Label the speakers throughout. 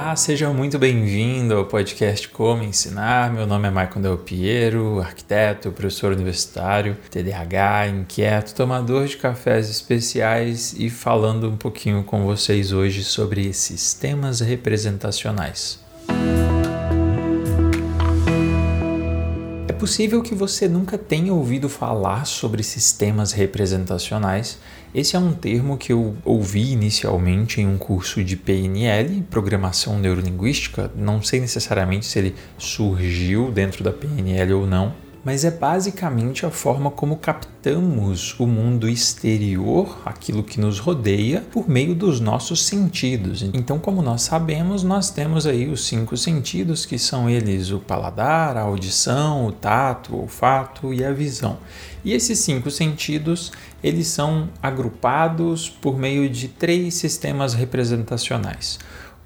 Speaker 1: Olá, seja muito bem-vindo ao podcast Como Ensinar. Meu nome é Maicon Del Piero, arquiteto, professor universitário, TDAH, inquieto, tomador de cafés especiais e falando um pouquinho com vocês hoje sobre sistemas representacionais. É possível que você nunca tenha ouvido falar sobre sistemas representacionais esse é um termo que eu ouvi inicialmente em um curso de PNL, Programação Neurolinguística. Não sei necessariamente se ele surgiu dentro da PNL ou não, mas é basicamente a forma como captamos o mundo exterior, aquilo que nos rodeia, por meio dos nossos sentidos. Então, como nós sabemos, nós temos aí os cinco sentidos, que são eles o paladar, a audição, o tato, o olfato e a visão. E esses cinco sentidos, eles são agrupados por meio de três sistemas representacionais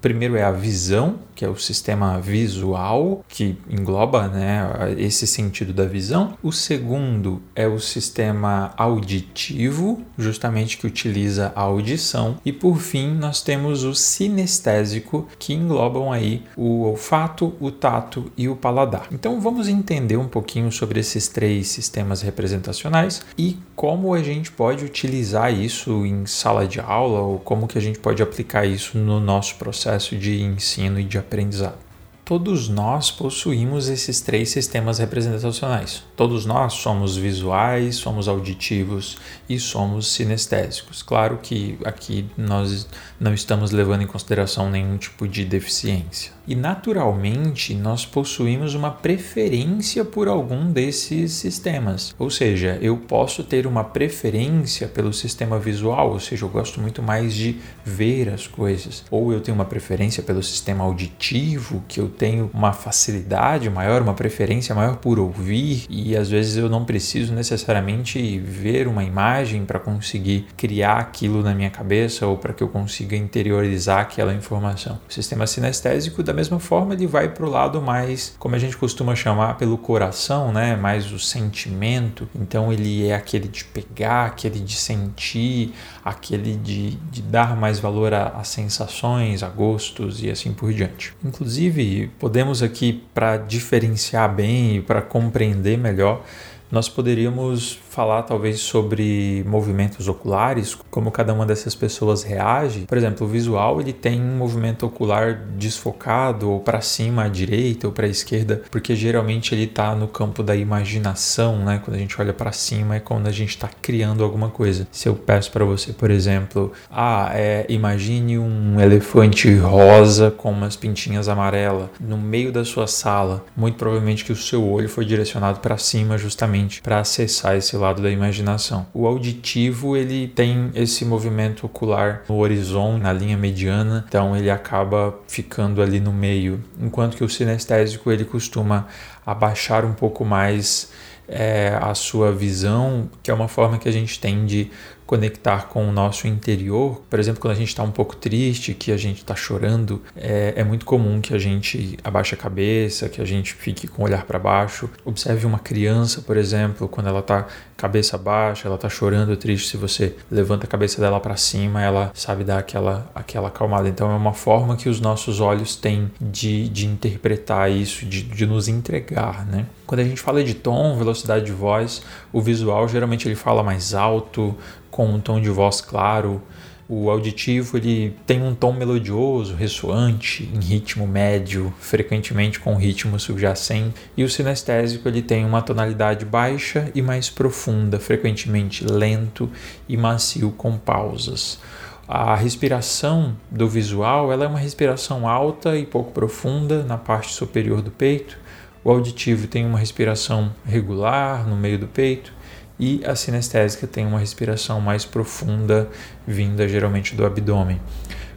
Speaker 1: primeiro é a visão, que é o sistema visual, que engloba né, esse sentido da visão. O segundo é o sistema auditivo, justamente que utiliza a audição. E por fim, nós temos o sinestésico, que englobam aí o olfato, o tato e o paladar. Então vamos entender um pouquinho sobre esses três sistemas representacionais e como a gente pode utilizar isso em sala de aula ou como que a gente pode aplicar isso no nosso processo processo de ensino e de aprendizado. Todos nós possuímos esses três sistemas representacionais. Todos nós somos visuais, somos auditivos e somos sinestésicos. Claro que aqui nós não estamos levando em consideração nenhum tipo de deficiência. E naturalmente nós possuímos uma preferência por algum desses sistemas. Ou seja, eu posso ter uma preferência pelo sistema visual, ou seja, eu gosto muito mais de ver as coisas. Ou eu tenho uma preferência pelo sistema auditivo, que eu tenho uma facilidade maior, uma preferência maior por ouvir, e às vezes eu não preciso necessariamente ver uma imagem para conseguir criar aquilo na minha cabeça ou para que eu consiga interiorizar aquela informação. O sistema sinestésico, da mesma forma, ele vai para o lado mais, como a gente costuma chamar, pelo coração, né? mais o sentimento. Então, ele é aquele de pegar, aquele de sentir, aquele de, de dar mais valor a, a sensações, a gostos e assim por diante. Inclusive, podemos aqui, para diferenciar bem e para compreender melhor, nós poderíamos falar talvez sobre movimentos oculares, como cada uma dessas pessoas reage. Por exemplo, o visual ele tem um movimento ocular desfocado ou para cima à direita ou para a esquerda, porque geralmente ele está no campo da imaginação, né? Quando a gente olha para cima é quando a gente está criando alguma coisa. Se eu peço para você, por exemplo, ah, é, imagine um elefante rosa com umas pintinhas amarelas no meio da sua sala, muito provavelmente que o seu olho foi direcionado para cima justamente para acessar esse lado da imaginação. O auditivo ele tem esse movimento ocular no horizonte, na linha mediana, então ele acaba ficando ali no meio, enquanto que o sinestésico ele costuma abaixar um pouco mais é, a sua visão, que é uma forma que a gente tem de conectar com o nosso interior. Por exemplo, quando a gente está um pouco triste, que a gente está chorando, é, é, muito comum que a gente abaixe a cabeça, que a gente fique com o olhar para baixo. Observe uma criança, por exemplo, quando ela está cabeça baixa, ela está chorando, triste. Se você levanta a cabeça dela para cima, ela sabe dar aquela, aquela acalmada. Então, é uma forma que os nossos olhos têm de, de interpretar isso, de, de nos entregar, né? Quando a gente fala de tom, velocidade de voz, o visual geralmente ele fala mais alto, com um tom de voz claro. O auditivo ele tem um tom melodioso, ressoante, em ritmo médio, frequentemente com ritmo subjacente, e o sinestésico ele tem uma tonalidade baixa e mais profunda, frequentemente lento e macio com pausas. A respiração do visual ela é uma respiração alta e pouco profunda na parte superior do peito. O auditivo tem uma respiração regular no meio do peito e a sinestésica tem uma respiração mais profunda, vinda geralmente do abdômen.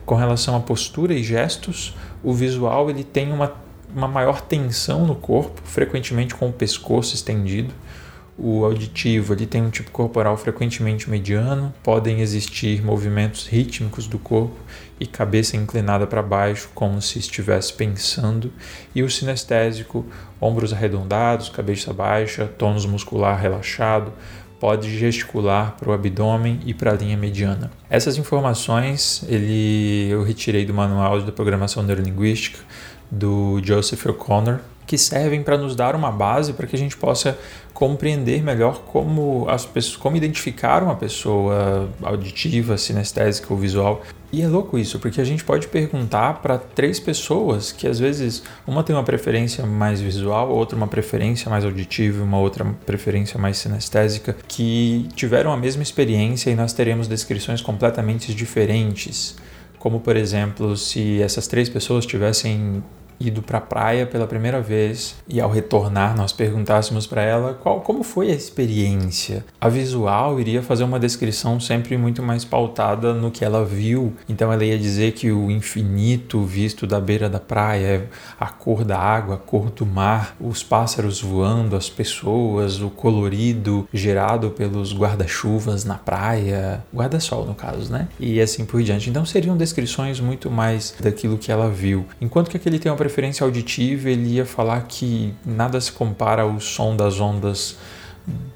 Speaker 1: Com relação à postura e gestos, o visual ele tem uma, uma maior tensão no corpo, frequentemente com o pescoço estendido. O auditivo ele tem um tipo corporal frequentemente mediano, podem existir movimentos rítmicos do corpo e cabeça inclinada para baixo, como se estivesse pensando, e o sinestésico, ombros arredondados, cabeça baixa, tônus muscular relaxado, pode gesticular para o abdômen e para a linha mediana. Essas informações ele, eu retirei do manual de programação neurolinguística do Joseph O'Connor, que servem para nos dar uma base para que a gente possa compreender melhor como as pessoas, como identificar uma pessoa auditiva, sinestésica ou visual. E é louco isso, porque a gente pode perguntar para três pessoas que às vezes uma tem uma preferência mais visual, outra uma preferência mais auditiva, uma outra preferência mais sinestésica, que tiveram a mesma experiência e nós teremos descrições completamente diferentes. Como, por exemplo, se essas três pessoas tivessem ido para a praia pela primeira vez e ao retornar nós perguntássemos para ela qual como foi a experiência. A visual iria fazer uma descrição sempre muito mais pautada no que ela viu. Então ela ia dizer que o infinito visto da beira da praia, a cor da água, a cor do mar, os pássaros voando, as pessoas, o colorido gerado pelos guarda-chuvas na praia, guarda-sol no caso, né? E assim por diante. Então seriam descrições muito mais daquilo que ela viu. Enquanto que aquele tem uma preferência auditiva, ele ia falar que nada se compara ao som das ondas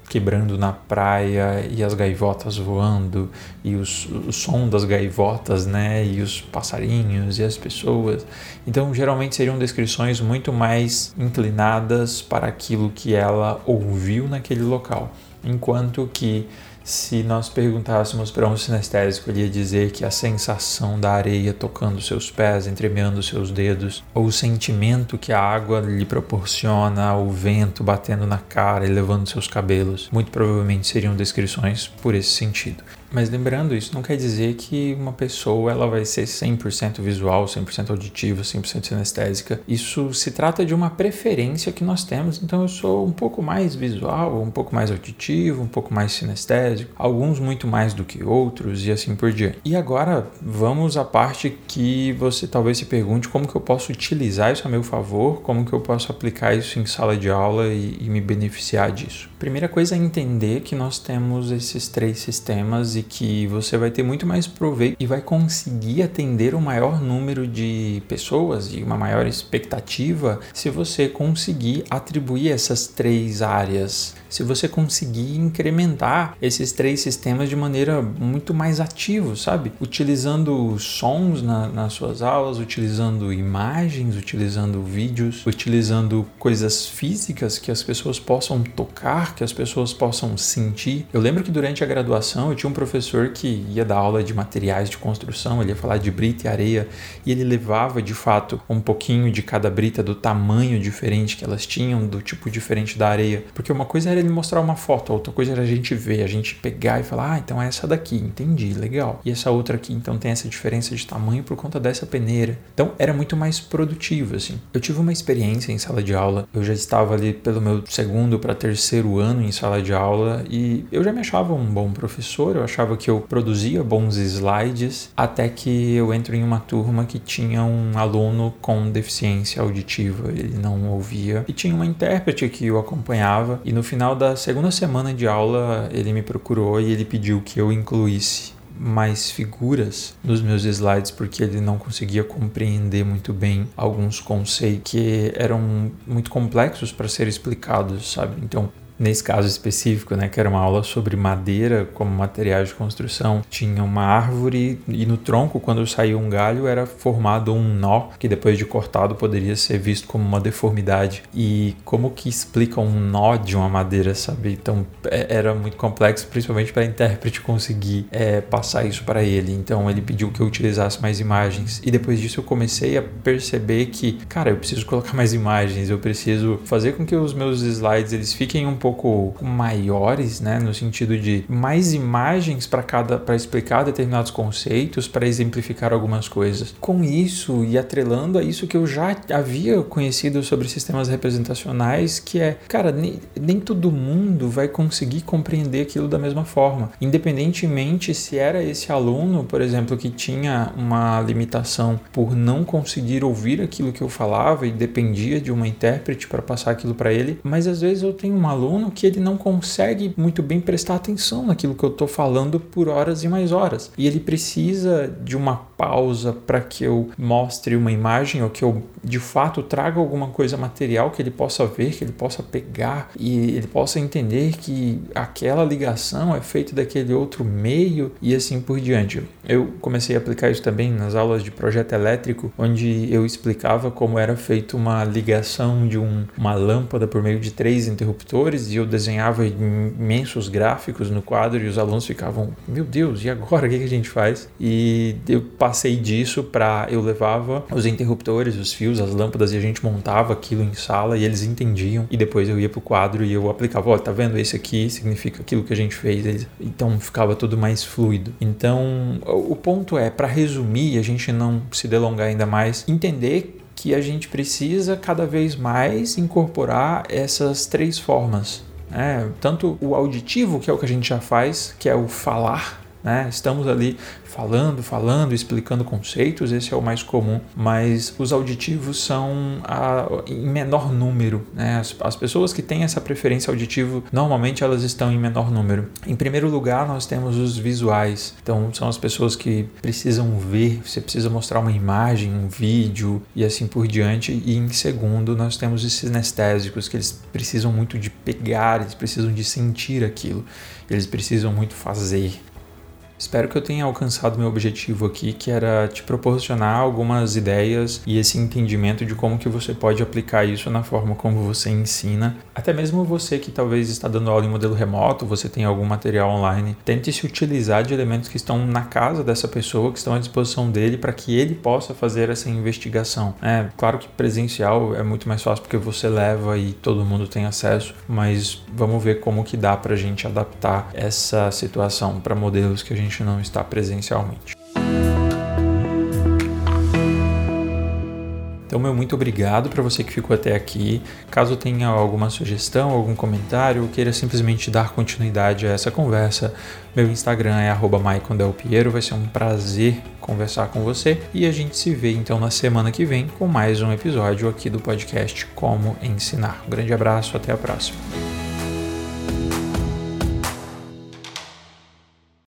Speaker 1: quebrando na praia e as gaivotas voando e os, o som das gaivotas, né, e os passarinhos e as pessoas. Então, geralmente seriam descrições muito mais inclinadas para aquilo que ela ouviu naquele local, enquanto que se nós perguntássemos para um sinestésico, ele ia dizer que a sensação da areia tocando seus pés, entremeando seus dedos, ou o sentimento que a água lhe proporciona, o vento batendo na cara e levando seus cabelos, muito provavelmente seriam descrições por esse sentido. Mas lembrando, isso não quer dizer que uma pessoa ela vai ser 100% visual, 100% auditiva, 100% sinestésica. Isso se trata de uma preferência que nós temos. Então eu sou um pouco mais visual, um pouco mais auditivo, um pouco mais sinestésico, alguns muito mais do que outros e assim por diante. E agora vamos à parte que você talvez se pergunte como que eu posso utilizar isso a meu favor, como que eu posso aplicar isso em sala de aula e, e me beneficiar disso. Primeira coisa é entender que nós temos esses três sistemas e que você vai ter muito mais proveito e vai conseguir atender um maior número de pessoas e uma maior expectativa se você conseguir atribuir essas três áreas se você conseguir incrementar esses três sistemas de maneira muito mais ativa, sabe? Utilizando sons na, nas suas aulas, utilizando imagens, utilizando vídeos, utilizando coisas físicas que as pessoas possam tocar, que as pessoas possam sentir. Eu lembro que durante a graduação eu tinha um professor que ia dar aula de materiais de construção, ele ia falar de brita e areia e ele levava de fato um pouquinho de cada brita do tamanho diferente que elas tinham, do tipo diferente da areia, porque uma coisa era ele mostrar uma foto, outra coisa era a gente ver, a gente pegar e falar, ah, então é essa daqui, entendi, legal. E essa outra aqui, então tem essa diferença de tamanho por conta dessa peneira. Então era muito mais produtivo, assim. Eu tive uma experiência em sala de aula, eu já estava ali pelo meu segundo para terceiro ano em sala de aula e eu já me achava um bom professor, eu achava que eu produzia bons slides, até que eu entro em uma turma que tinha um aluno com deficiência auditiva, ele não ouvia, e tinha uma intérprete que o acompanhava, e no final final da segunda semana de aula, ele me procurou e ele pediu que eu incluísse mais figuras nos meus slides porque ele não conseguia compreender muito bem alguns conceitos que eram muito complexos para ser explicados, sabe? Então, Nesse caso específico, né, que era uma aula sobre madeira como materiais de construção, tinha uma árvore e no tronco, quando saía um galho, era formado um nó que depois de cortado poderia ser visto como uma deformidade. E como que explica um nó de uma madeira, sabe? Então é, era muito complexo, principalmente para a intérprete conseguir é, passar isso para ele. Então ele pediu que eu utilizasse mais imagens. E depois disso eu comecei a perceber que, cara, eu preciso colocar mais imagens, eu preciso fazer com que os meus slides eles fiquem um pouco pouco maiores, né, no sentido de mais imagens para cada para explicar determinados conceitos, para exemplificar algumas coisas. Com isso e atrelando a isso que eu já havia conhecido sobre sistemas representacionais, que é, cara, nem, nem todo mundo vai conseguir compreender aquilo da mesma forma, independentemente se era esse aluno, por exemplo, que tinha uma limitação por não conseguir ouvir aquilo que eu falava e dependia de uma intérprete para passar aquilo para ele, mas às vezes eu tenho um aluno aluno que ele não consegue muito bem prestar atenção naquilo que eu estou falando por horas e mais horas. E ele precisa de uma pausa para que eu mostre uma imagem ou que eu de fato traga alguma coisa material que ele possa ver, que ele possa pegar e ele possa entender que aquela ligação é feita daquele outro meio e assim por diante. Eu comecei a aplicar isso também nas aulas de projeto elétrico, onde eu explicava como era feita uma ligação de um, uma lâmpada por meio de três interruptores e eu desenhava imensos gráficos no quadro e os alunos ficavam, meu Deus, e agora o que a gente faz? E eu passei disso para eu levava os interruptores, os fios, as lâmpadas e a gente montava aquilo em sala e eles entendiam e depois eu ia pro quadro e eu aplicava, ó, tá vendo esse aqui significa aquilo que a gente fez, então ficava tudo mais fluido. Então, o ponto é para resumir, a gente não se delongar ainda mais, entender que a gente precisa cada vez mais incorporar essas três formas. Né? Tanto o auditivo, que é o que a gente já faz, que é o falar, né? Estamos ali falando, falando, explicando conceitos, esse é o mais comum, mas os auditivos são a, em menor número. Né? As, as, pessoas que têm essa preferência auditiva, normalmente elas estão em menor número. Em primeiro lugar, nós temos os visuais, então são as pessoas que precisam ver, você precisa mostrar uma imagem, um vídeo e assim por diante. E em segundo, nós temos os sinestésicos, que eles precisam muito de pegar, eles precisam de sentir aquilo, eles precisam muito fazer. Espero que eu tenha alcançado meu objetivo aqui, que era te proporcionar algumas ideias e esse entendimento de como que você pode aplicar isso na forma como você ensina. Até mesmo você que talvez está dando aula em modelo remoto, você tem algum material online, tente se utilizar de elementos que estão na casa dessa pessoa, que estão à disposição dele, para que ele possa fazer essa investigação. É claro que presencial é muito mais fácil porque você leva e todo mundo tem acesso, mas vamos ver como que dá para a gente adaptar essa situação para modelos que a gente gente não está presencialmente. Então, meu muito obrigado para você que ficou até aqui. Caso tenha alguma sugestão, algum comentário, ou queira simplesmente dar continuidade a essa conversa, meu Instagram é @maicondelpiero. Vai ser um prazer conversar com você e a gente se vê então na semana que vem com mais um episódio aqui do podcast Como Ensinar. Um grande abraço, até a próxima.